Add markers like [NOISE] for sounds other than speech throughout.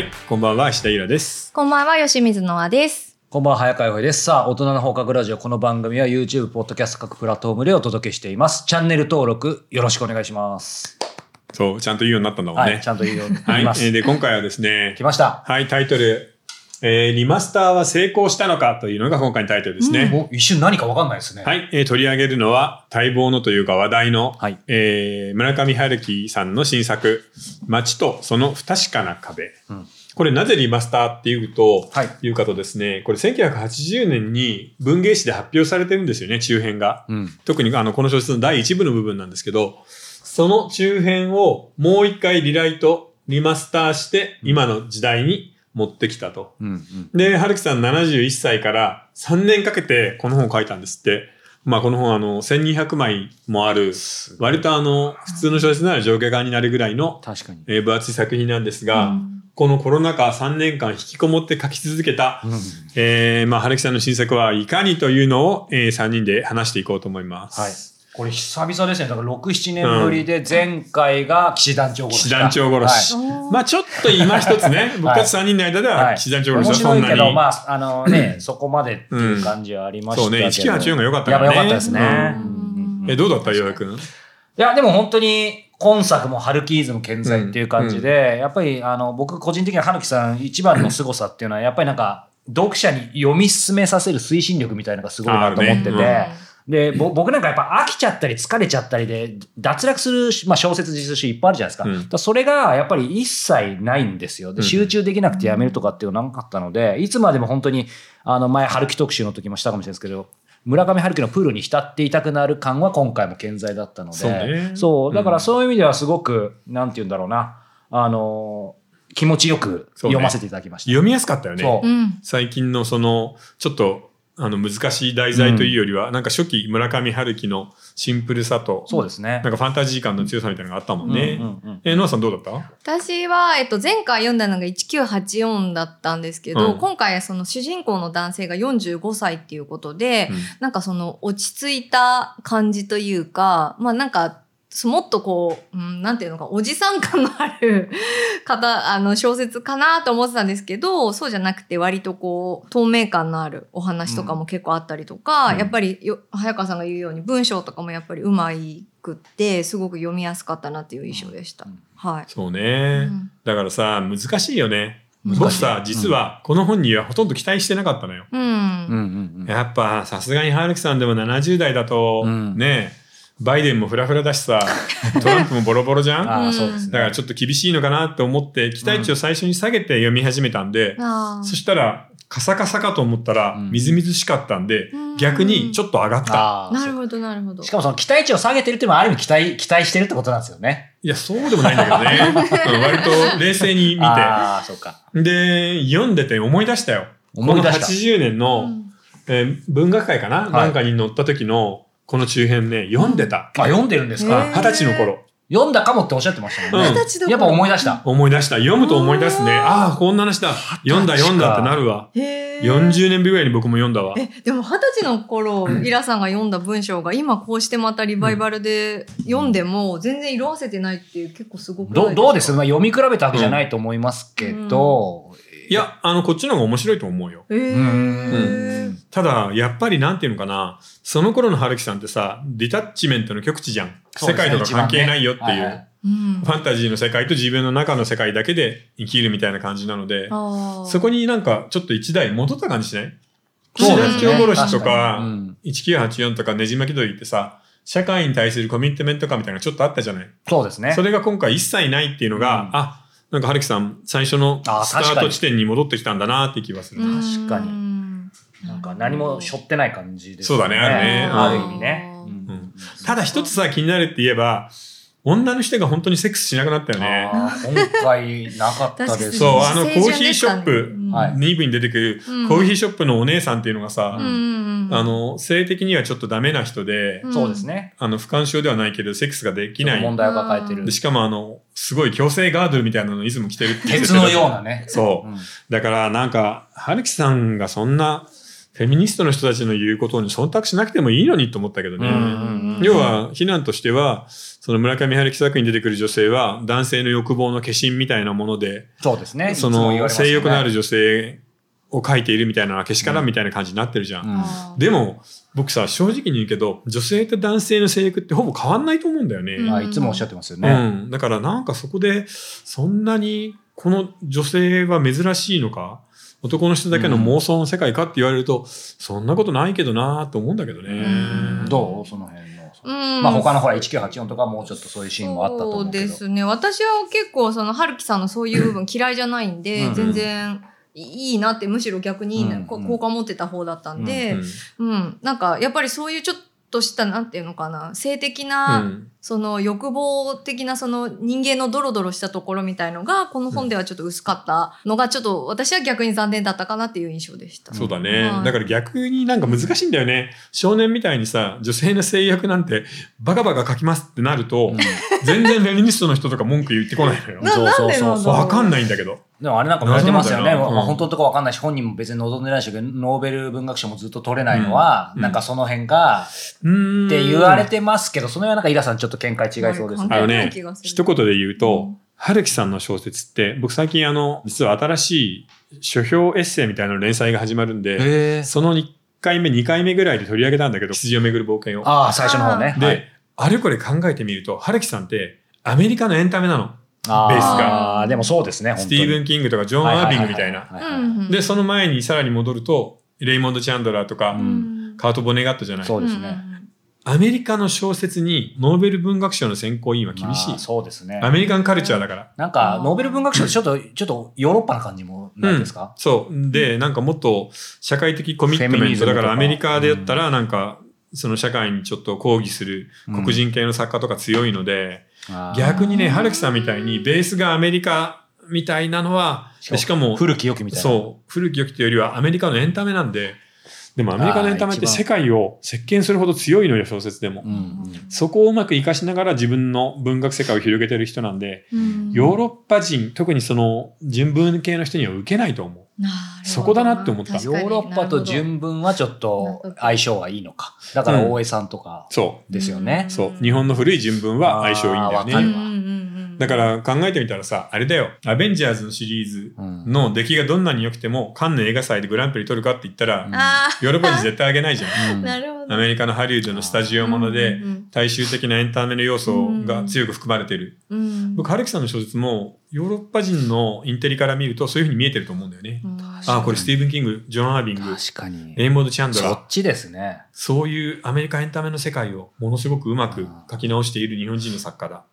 はい、こんばんは、石田ゆらです。こんばんは、吉水のあです。こんばんは、早川洋平です。さあ、大人の放課後ラジオ。この番組は YouTube、ポッドキャスト各プラットフォームでお届けしています。チャンネル登録よろしくお願いします。そう、ちゃんと言うようになったんだもんね。はい、ちゃんと言うようになはい、ります。えーで、今回はですね来、ました。はい、タイトル、えーリマスターは成功したのかというのが今回のタイトルですね。もう一瞬何かわかんないですね。はい、えー取り上げるのは待望のというか話題の、はいえー村上春樹さんの新作「街とその不確かな壁」うんこれなぜリマスターっていうと、はいいうかとですねこれ1980年に文芸誌で発表されてるんですよね中編が。うん。特にあのこの小説の第一部の部分なんですけどその中編をもう一回リライトリマスターして今の時代に持ってきたと。うん。うん。で、春樹さん71歳から3年かけてこの本を書いたんですって。まあこの本あの1200枚もある、割とあの普通の小説なら上下側になるぐらいの、確かに。えー分厚い作品なんですが、うんこのコロナ禍3年間引きこもって書き続けた、うんえーまあ春樹さんの新作はいかにというのを、え3人で話していこうと思います。はい。これ久々ですね。だから6、7年ぶりで、前回が騎士団長殺しか。騎士団長殺し。はい。まあちょっと今一つね、僕たち3人の間では騎士団長殺し面はそんなに。白いけど、まあ、あのね、そこまでっていう感じはありましたけど。そうね1984が良かったからね。やっぱ良かったですね。うん。え、どうだった、岩田君？いや、でも本当に、今作もハルキーズム健在っていう感じで、やっぱり、あの、僕個人的にはハルキさん一番の凄さっていうのは、やっぱりなんか、読者に読み進めさせる推進力みたいなのがすごいなと思ってて、で、ぼ僕なんかやっぱ飽きちゃったり疲れちゃったりで、脱落する、まあ、小説実習いっぱいあるじゃないですか。うん。だからそれがやっぱり一切ないんですよ。で、うん。集中できなくてやめるとかっていうのなかったので、いつまでも本当に、あの、前、春樹特集の時もしたかもしれないですけど、村上春樹のプールに浸っていたくなる感は今回も健在だったので、そうね。そう。だからそういう意味ではすごく、なんて言うんだろうな、あの、気持ちよく読ませていただきました。読みやすかったよね。最近のそのちょっとあの難しい題材というよりは、なんか初期村上春樹のシンプルさとそうですね。なんかファンタジー感の強さみたいなのがあったもんね。うんうんうんえノアさんどうだった？私は、えっと、前回読んだのが1984だったんですけど、うん。今回はその主人公の男性が45歳っていうことで、うん。なんかその落ち着いた感じというか、まあなんか、そもっとこう、うん、なんていうのか、おじさん感のある方、[LAUGHS] あの小説かなと思ってたんですけど、そうじゃなくて割とこう、透明感のあるお話とかも結構あったりとか、うんやっぱりよ、早川さんが言うように文章とかもやっぱりうまいくって、すごく読みやすかったなっていう印象でした。うんはい。そうね、うんだからさ難しいよね。難しい僕さ実はこの本にはほとんど期待してなかったのよ。うん。うんうんうんやっぱさすがに春樹さんでも70代だと、うんねバイデンもフラフラだしさ [LAUGHS] トランプもボロボロじゃん？あそうですね。だからちょっと厳しいのかなって思って期待値を最初に下げて読み始めたんで、あーそしたらカサカサかと思ったらうんみずみずしかったんで、うん逆にちょっと上がった。なるほど、なるほど。しかもその期待値を下げてるっていうのはある意味期待、期待してるってことなんですよね。いや、そうでもないんだけどね。[LAUGHS] うん割と冷静に見ああ、そうか。て。で、読んでて思い出したよ。思い出したこの80年の、うんえー文学界かな、いなんかに載った時のこの中編ね、読んでた。あ、読んでるんですか？二十歳の頃。読んだかもっておっしゃってましたもんね。やっぱ思い出した。思い出した。読むと思い出すね。ああー、こんな話だ。読んだ読んだってなるわ。へー40年ぶりぐらいに僕も読んだわ。え、でも二十歳の頃、イラさんが読んだ文章が今こうしてまたリバイバルで読んでも全然色あせてないっていう結構すごくどどうです？かまあ読み比べたわけじゃないと思いますけど。いや、あの、こっちの方が面白いと思うよ。へうーん。ただ、やっぱりなんていうのかな、その頃の春樹さんってさ、ディタッチメントの極致じゃん。世界とか関係ないよっていう。はいはい。うん。ファンタジーの世界と自分の中の世界だけで生きるみたいな感じなので、そこになんかちょっと一台戻った感じしない？そうですね。騎士団長殺しと確かうん、1984とかねじ巻き鳥ってさ、社会に対するコミットメント感みたいなのがちょっとあったじゃない？そうですね。そ。れが今回一切ないっていうのが、うん。あ、なんか春樹さん最初のあスタート地点に戻ってきたんだなって気がする。うん確かに。なんか何も背負ってない感じですそうだね。あるね。ある意味ね。ただ一つさ、気になるって言えば、女の人が本当にセックスしなくなったよね。今回なかったです。そう、うんあの、コーヒーショップ、はい2部に出てくる、うんコーヒーショップのお姉さんっていうのがさ、あの、性的にはちょっとダメな人で、うんそうですね。あの、不干渉ではないけど、セックスができない。問題を抱えてるで。しかも、あの、すごい強制ガードルみたいなのをいつも着てるって鉄のようなね。そう。うんだから、なんか、春樹さんがそんな、フフェミニストの人たちの言うことに忖度しなくてもいいのにと思ったけどね。要は、非難としては、その村上春樹作品に出てくる女性は、男性の欲望の化身みたいなもので、そうですね。その性欲のある女性を描いているみたいなのはけしからんみたいな感じになってるじゃん。うんあーでも、僕さ、正直に言うけど、女性と男性の性欲ってほぼ変わんないと思うんだよね。いつもおっしゃってますようね。ん。だからなんかそこで、そんなに、この女性は珍しいのか、男の人だけの妄想の世界かって言われると、そんなことないけどなと思うんだけどね。うんどう？その辺まあ他のほら1984とかもうちょっとそういうシーンもあったと思うけど。そうですね。私は結構その春樹さんのそういう部分嫌いじゃないんで、うん全然いいなって、むしろ逆にいいな、うん。こ好感持ってた方だったんで、うん。うん、なんかやっぱりそういうちょっとした、なんていうのかな、性的な、うんその欲望的なその人間のドロドロしたところみたいのが、この本ではちょっと薄かったのが、ちょっと私は逆に残念だったかなっていう印象でした。そうだね、はいだから逆になんか難しいんだよね。少年みたいにさ、女性の性欲なんてバカバカ書きますってなると、全然フェミニストの人とか文句言ってこないのよ。なそうなんでなんだろうわかんないんだけど。でもあれなんか言われてますよね。よなうんまあ本当のとこわかんないし、本人も別に望んでないし、ノーベル文学賞もずっと取れないのは、うんなんかその辺が、うーんって言われてますけど、その辺はなんかイラさんちょっと見解違いそうですね。あのね一言で言うと、うん春樹さんの小説って、僕最近あの、実は新しい書評エッセイみたいなの連載が始まるんで。その1回目、2回目ぐらいで取り上げたんだけど、羊をめぐる冒険を。ああ、最初の方ね。で、はいあれこれ考えてみると、春樹さんってアメリカのエンタメなの。あベースがでもそうですね。スティーブン・キングとかジョン・アービングみたいな。で、その前にさらに戻ると、レイモンド・チャンドラーとか、うんカート・ボネガットじゃない。そうですね。アメリカの小説にノーベル文学賞の選考委員は厳しいまあ。そうですね。アメリカンカルチャーだから。なんか、ノーベル文学賞ってちょっと、ちょっとヨーロッパな感じもないですか、そう。で、なんかもっと社会的コミットメント。だからアメリカでやったらなんか、その社会にちょっと抗議する黒人系の作家とか強いので、あー逆にね、春樹さんみたいにベースがアメリカみたいなのは、でしかも、古き良きみたいな。そう、古き良きというよりはアメリカのエンタメなんで、でもアメリカのエンタメって世界を席巻するほど強いのよ、小説でも。うんうん。そこをうまく活かしながら自分の文学世界を広げてる人なんで、うんヨーロッパ人、特にその人文系の人には受けないと思う。そこだなって思ったヨーロッパと純文はちょっと相性がいいのか。だから大江さんとかそですよねう。。そう。日本の古い人文は相性いいんだよあーわかるね。だから考えてみたらさ、あれだよ。アベンジャーズのシリーズうんの出来がどんなに良くても、カンヌ映画祭でグランプリ取るかって言ったら、うんあヨーロッパ人絶対あげないじゃん。あ、[LAUGHS] うんなるほど。アメリカのハリウッドのスタジオもので大衆的なエンタメの要素が強く含まれてる。うんうん僕、春樹さんの小説もヨーロッパ人のインテリから見るとそういうふうに見えてると思うんだよね。うんああ、これスティーブン・キング、ジョン・アービング、確かに。レインボード・チャンドラー。そっちですね。そういうアメリカエンタメの世界をものすごくうまく書き直している日本人の作家だ。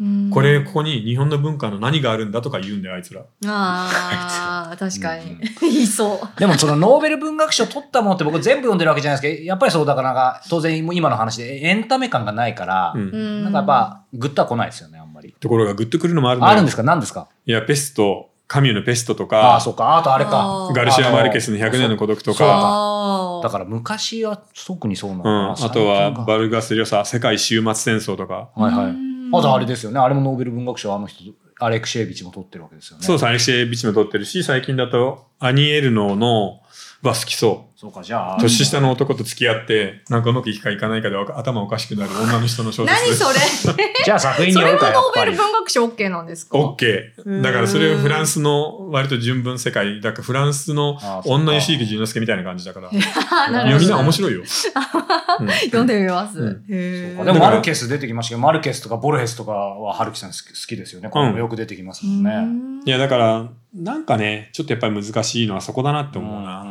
うんこれ、ここに日本の文化の何があるんだとか言うんだよ、あいつら。ああ、[LAUGHS] 確かにうん。言いそう。でもそのノーベル文学賞取ったものって僕全部読んでるわけじゃないですけど、[LAUGHS] やっぱりそうだから当然今の話でエンタメ感がないから、うん。なんかやっぱグッとは来ないですよね、あんまり。ところがグッとくるのもあるあるんですか？何ですか？いや、ペスト、カミュのペストとあかあ、、そうか。あとあれかあ。ーガルシア・マルケスの100年の孤独とか、ああ。だから昔は特にそうなのうん。あとは、バルガス・リョサ、世界終末戦争とか。はいはい。うんあとあれですよね。あれもノーベル文学賞あの人、アレクシェービチも取ってるわけですよね。そうそう、アレクシェービッチも撮ってるし、最近だと、アニエルノのは好きそう。そうか、じゃあ。年下の男と付き合って、なんかうまくいくかいかないかで頭おかしくなる女の人の小説何それ？[LAUGHS] じゃあ作品にそれもよるか、[LAUGHS] やっぱりノーベル。文学賞 OK なんですか？オッケー。だからそれをフランスの割と純文世界、だからフランスの女吉行淳之介みたいな感じだから。いあーなるや、みな面白いよ。[LAUGHS] うん読んでみます。うんでもマルケス出てきましたけど、マルケスとかボルヘスとかは春樹さん好き好きですよね。これもよく出てきますもんね。うんいや、だから、なんかね、ちょっとやっぱり難しいのはそこだなって思うな。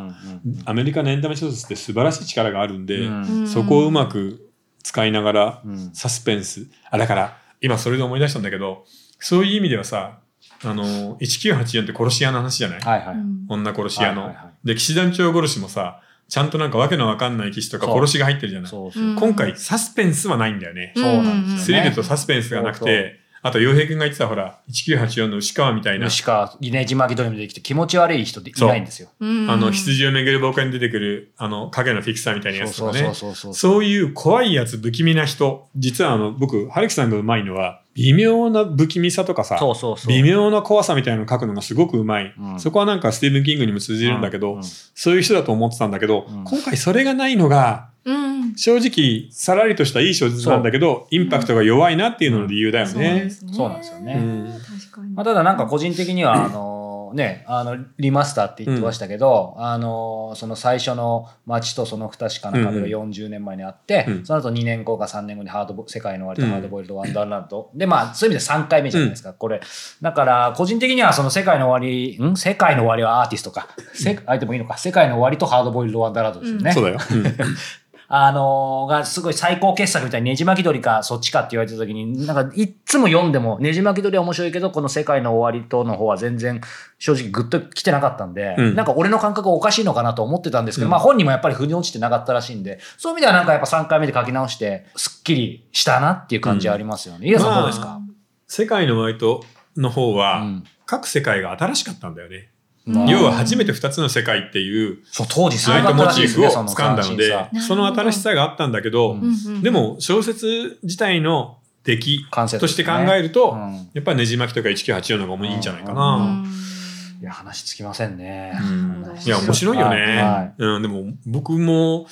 アメリカのエンタメ小説って素晴らしい力があるんで、うんそこをうまく使いながら、うんサスペンス。あ、だから、今それで思い出したんだけど、そういう意味ではさ、あの、1984って殺し屋の話じゃない、はいはい。女殺し屋の。はいはいはいで、騎士団長殺しもさ、ちゃんとなんかわけのわかんない騎士とか殺しが入ってるじゃない？そうそう。うん今回サスペンスはないんだよね。そうなんですよねスリルとサスペンスがなくて、あと、洋平くんが言ってたほら、1984の牛川みたいな、しか、ねじ巻き鳥もできて気持ち悪い人っていないんですよ。うんあの、羊を巡る冒険に出てくる、あの、影のフィクサーみたいなやつとかね。そうそうそうそう。そういう怖いやつ、不気味な人。実はあの、僕、春樹さんがうまいのは、微妙な不気味さとかさ、そうそうそう。微妙な怖さみたいなのを書くのがすごくうまい。うんそこはなんかスティーブン・キングにも通じるんだけど、うんうんそういう人だと思ってたんだけど、うん今回それがないのが、うん。正直、さらりとしたいい小説なんだけど、インパクトが弱いなっていうのの理由だよね。そうなんですよね。まあ、ただなんか個人的には、あのね、あの、リマスターって言ってましたけど、あのその最初の街とその不確かな壁が40年前にあって、うんその後2年後か3年後にハードボ、世界の終わりとハードボイルドワンダーランド。で、まあ、そういう意味で3回目じゃないですか、これ。だから、個人的にはその世界の終わり、ん？世界の終わりはアーティストか。せ、相手もいいのか。世界の終わりとハードボイルドワンダーランドですよね。そうだよ。[LAUGHS] うんあのーがすごい最高傑作みたいにねじ巻き鳥かそっちかって言われた時に、なんかいっつも読んでもねじ巻き鳥は面白いけど、この世界の終わりとの方は全然正直グッと来てなかったんで、うん。なんか俺の感覚がおかしいのかなと思ってたんですけど、うん。まあ本人もやっぱり腑に落ちてなかったらしいんで、そういう意味ではなんかやっぱ3回目で書き直して、すっきりしたなっていう感じはありますよね。イラさんどうですか、世界のワイトの方は、うん。各世界が新しかったんだよね。うん要は初めて2つの世界っていうそう、当時すごライトモチーフを掴んだのでその新しさがあったんだけど、で、も小説自体の出来完成度として考えると、うん。やっぱりねじ巻きとか1984の方がいいんじゃないかうな。うん。いや、話つきませんね。いや、面白いよね。はいはい。うん、でも僕も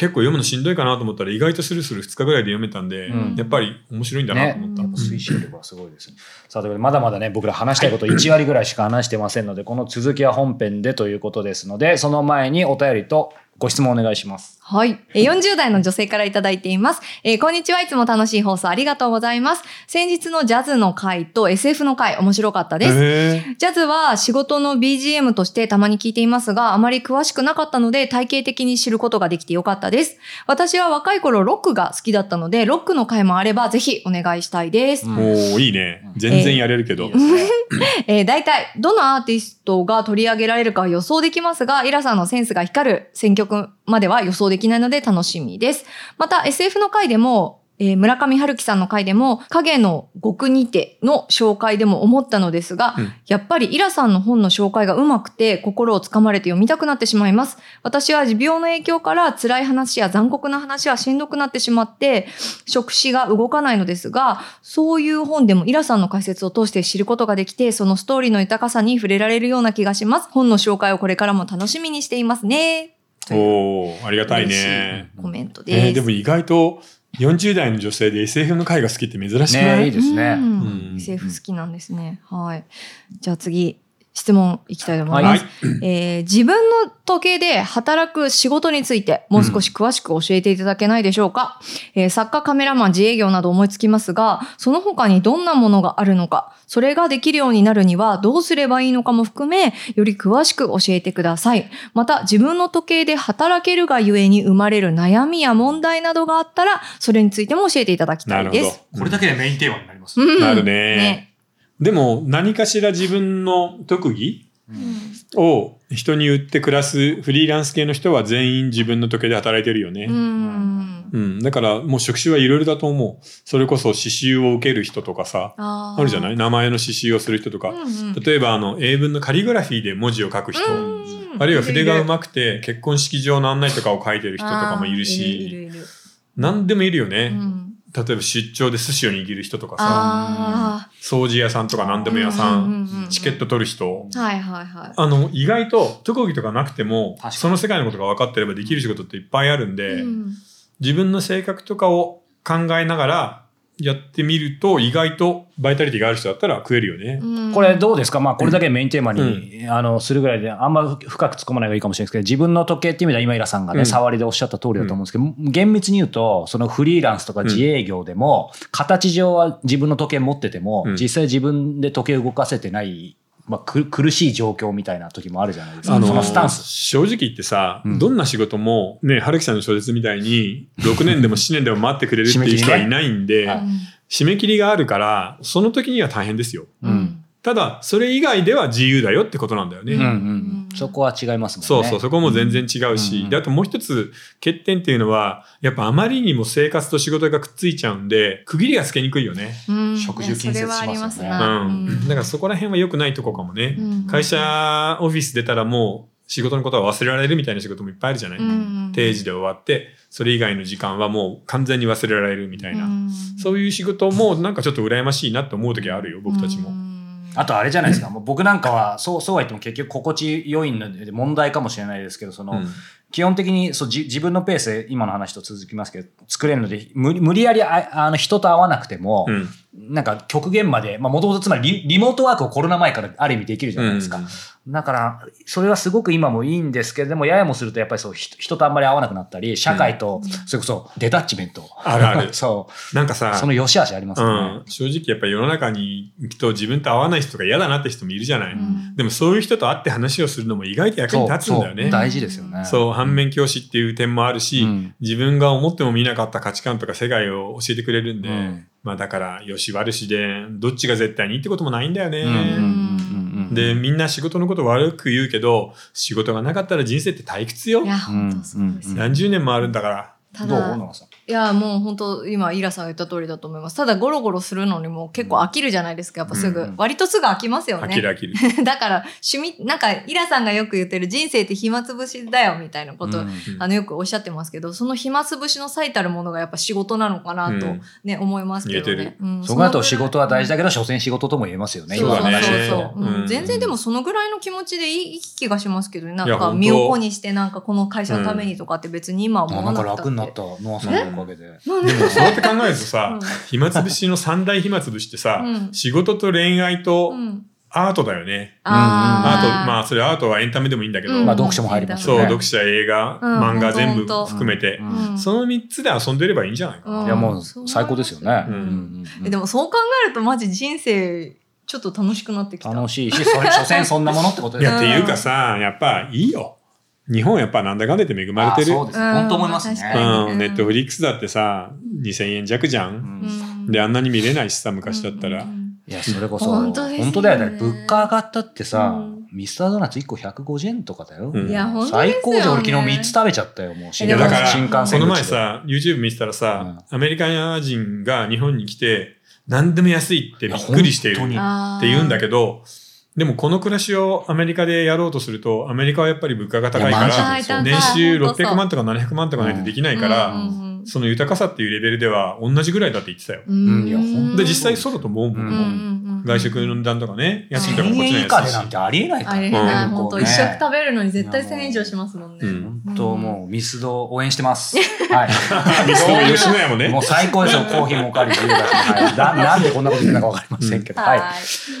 結構読むのしんどいかなと思ったら意外とスルスル2日ぐらいで読めたんで、うんやっぱり面白いんだなと思った。ね推進力はすごいですね。さあ、ということで、まだまだね、僕ら話したいこと1割ぐらいしか話してませんので、この続きは本編でということですので、その前にお便りとご質問お願いします。はい。えー40代の女性からいただいています。えーこんにちは。いつも楽しい放送ありがとうございます。先日のジャズの回と SF の回、面白かったです。へジャズは仕事の BGM としてたまに聞いていますが、あまり詳しくなかったので体系的に知ることができてよかったです。私は若い頃ロックが好きだったので、ロックの回もあればぜひお願いしたいです。うんーおーいいね。全然やれるけど。えー大体、どのアーティストが取り上げられるかは予想できますが、イラさんのセンスが光る選曲までは予想できないので楽しみです。また、SF の回でも、えー村上春樹さんの回でも、影の極にての紹介でも思ったのですが、うんやっぱりイラさんの本の紹介がうまくて、心をつかまれて読みたくなってしまいます。私は持病の影響から辛い話や残酷な話はしんどくなってしまって、触手が動かないのですが、そういう本でもイラさんの解説を通して知ることができて、そのストーリーの豊かさに触れられるような気がします。本の紹介をこれからも楽しみにしていますね。というおーありがたいね。コメントです。えーでも意外と40代の女性で SF の回が好きって珍しくない、ねいいですねうんうん SF 好きなんですね。はい。じゃあ次、質問いきたいと思います。えー自分の時計で働く仕事についてもう少し詳しく教えていただけないでしょうか、えー作家、カメラマン、自営業など思いつきますが、その他にどんなものがあるのか、それができるようになるにはどうすればいいのかも含め、より詳しく教えてください。また、自分の時計で働けるがゆえに生まれる悩みや問題などがあったら、それについても教えていただきたないるほどです。。これだけでメインテーマになります。うんなるねでも何かしら自分の特技を人に売って暮らすフリーランス系の人は全員自分の時計で働いてるよね。ううん。ん。だからもう職種はいろいろだと思う。それこそ刺繍を受ける人とかさ、ああるじゃない？い名前の刺繍をする人とか。例例えばあの英文のカリグラフィーで文字を書く人、あるいは筆がうまくて結婚式場の案内とかを書いてる人とかもいるいるし、いるいる。何でもいるようね。ん例えば出張で寿司を握る人とかさ、あ掃除屋さんとか何でも屋さうんチケット取る人。あ。はいはいはい。あの、意外と特技とかなくてもその世界のことが分かってればできる仕事っていっぱいあるんで、うん自分の性格とかを考えながらやってみると、意外とバイタリティがある人だったら食えるよね。うん。これどうですか？まあこれだけメインテーマに、あのするぐらいであんま深く突っ込まない方がいいかもしれないですけど自分の時計っていう意味では今井さんがね、うん。触りでおっしゃった通りだと思うんですけど、厳密に言うとそのフリーランスとか自営業でも、形上は自分の時計持ってても、うん。実際自分で時計動かせてない、まあ、く苦しい状況みたいな時もあるじゃないですか、あのそのスタンス。正直言ってさ、うんどんな仕事も、ね、春樹さんの小説みたいに、6年でも7年でも待ってくれるっていう人はいないんで、はい締め切りがあるから、その時には大変ですよ。うんただ、それ以外では自由だよってことなんだよね。うんうんそこは違いますもんね。そうそう、そこも全然違うし、うんで、あともう一つ欠点っていうのは、やっぱあまりにも生活と仕事がくっついちゃうんで、区切りがつけにくいよね。うん食事近接しますよねそれはありますうな。ん。だからそこら辺は良くないとこかもね。うん会社、オフィス出たらもう仕事のことは忘れられるみたいな仕事もいっぱいあるじゃない、うん定時で終わって、それ以外の時間はもう完全に忘れられるみたいな。うんそういう仕事もなんかちょっと羨ましいなって思う時はあるよ、僕たちも。うんあとあれじゃないですか。もう僕なんかは、そう、そうは言っても結局心地良いので問題かもしれないですけど、その、基本的にそうじ自分のペースで今の話と続きますけど、作れるので、無理無理やりああの人と会わなくても、うんなんか極限まで、まあもともとつまりリリモートワークをコロナ前からある意味できるじゃないですか。うんだから、それはすごく今もいいんですけれども、ややもするとやっぱりそう、ひ人とあんまり会わなくなったり、社会と、それこそデタッチメント。あるある [LAUGHS] そう。なんかさ、その良し悪しありますね。ん、正直やっぱり世の中に行くと自分と合わない人が嫌だなって人もいるじゃない、んでもそういう人と会って話をするのも意外と役に立つんだよね。大事ですよね。そう、反面教師っていう点もあるし、うん自分が思っても見なかった価値観とか世界を教えてくれるんで、うんまあだから、よし悪しで、どっちが絶対にいいってこともないんだよね。で、みんな仕事のこと悪く言うけど、仕事がなかったら人生って退屈よい。や、本当そうですよ。何十年もあるんだから。どう？ただ。いや、もう本当今、イラさんが言った通りだと思います。ただ、ゴロゴロするのにも結構飽きるじゃないですか、やっぱすぐ。うん割とすぐ飽きますよね。飽きる飽きる。[LAUGHS] だから、趣味、なんか、イラさんがよく言ってる人生って暇つぶしだよ、みたいなこと、うんあの、よくおっしゃってますけど、その暇つぶしの最たるものがやっぱ仕事なのかなとうんね、思いますけど言えてる。ねうんそこだと仕そのぐらい事は大事だけど、所詮仕事とも言えますよね。そうそうそうそう全然でもそのぐらいの気持ちでいいいい気がしますけどねなんか身を粉にしてなんかこの会社のためにとかって別に今は思わなくたって楽になった、ノアさんのおかげで。で？でもそうやって考えるとさ、うん。暇つぶしの三大暇つぶしってさ、うん。仕事と恋愛とうん。アートだよね。アート、まあそれアートはエンタメでもいいんだけど、うん。まあ読書も入りますそう、よね。読者、映画、うん。漫画全部含めて、その三つで遊んでればいいんじゃないかな。うん。いやもう最高ですよね。でもそう考えるとマジ人生ちょっと楽しくなってきた。楽しいし、それ、所詮そんなものってことですいや、ってうんいうかさ、やっぱいいよ。日本やっぱなんだかんだ言って恵まれてる。あそうですね。本当思いますね。うん、ネットフリックスだってさ、2000円弱じゃ。うんんで、あんなに見れないしさ、昔だったら。いや、それこそ、本当本当だよね。物価上がったってさうん、ミスタードーナツ1個150円とかだよ。うんいや最高じゃん俺昨日3つ食べちゃったよ、もう。えいや、だから、新幹この線口で前さ、YouTube 見てたらさ、アメリカ人が日本に来て、何でも安いってびっくりしているって言うんだけど、でもこの暮らしをアメリカでやろうとすると、アメリカはやっぱり物価が高いから年収本当そう。600万とか700万とかないとできないから、うんその豊かさっていうレベルでは同じぐらいだって言ってたよ。で、実際そう。だと思うも外食の値段とかね、安いとか1000こっち円の安いし以下でなん。てありえないからね。あれな、うん本当一食食べるのに絶対1000円以上しますもんね。うん本当もうミスド応援してます。[LAUGHS] はい。ミスド吉野家もねもう最高ですよ、コーヒーもおかわりだな [LAUGHS] なんでこんなこと言ってるのかわかりませんけど。はい。はい。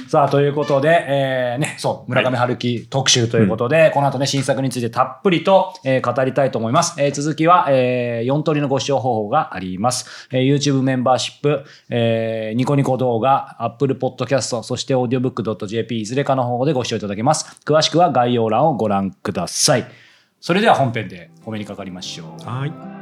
さあ、ということで、えー、ね、そう、村上春樹特集ということで、この後ね、新作についてたっぷりと、えー語りたいと思います。えー続きは、えー、4通りのご視聴方法があります。えー YouTube メンバーシップ、えーニコニコ動画、Apple Podcast、キャストそして audiobook.jp いずれかの方でご視聴いただけます。詳しくは概要欄をご覧ください。それでは本編でお目にかかりましょう。はい。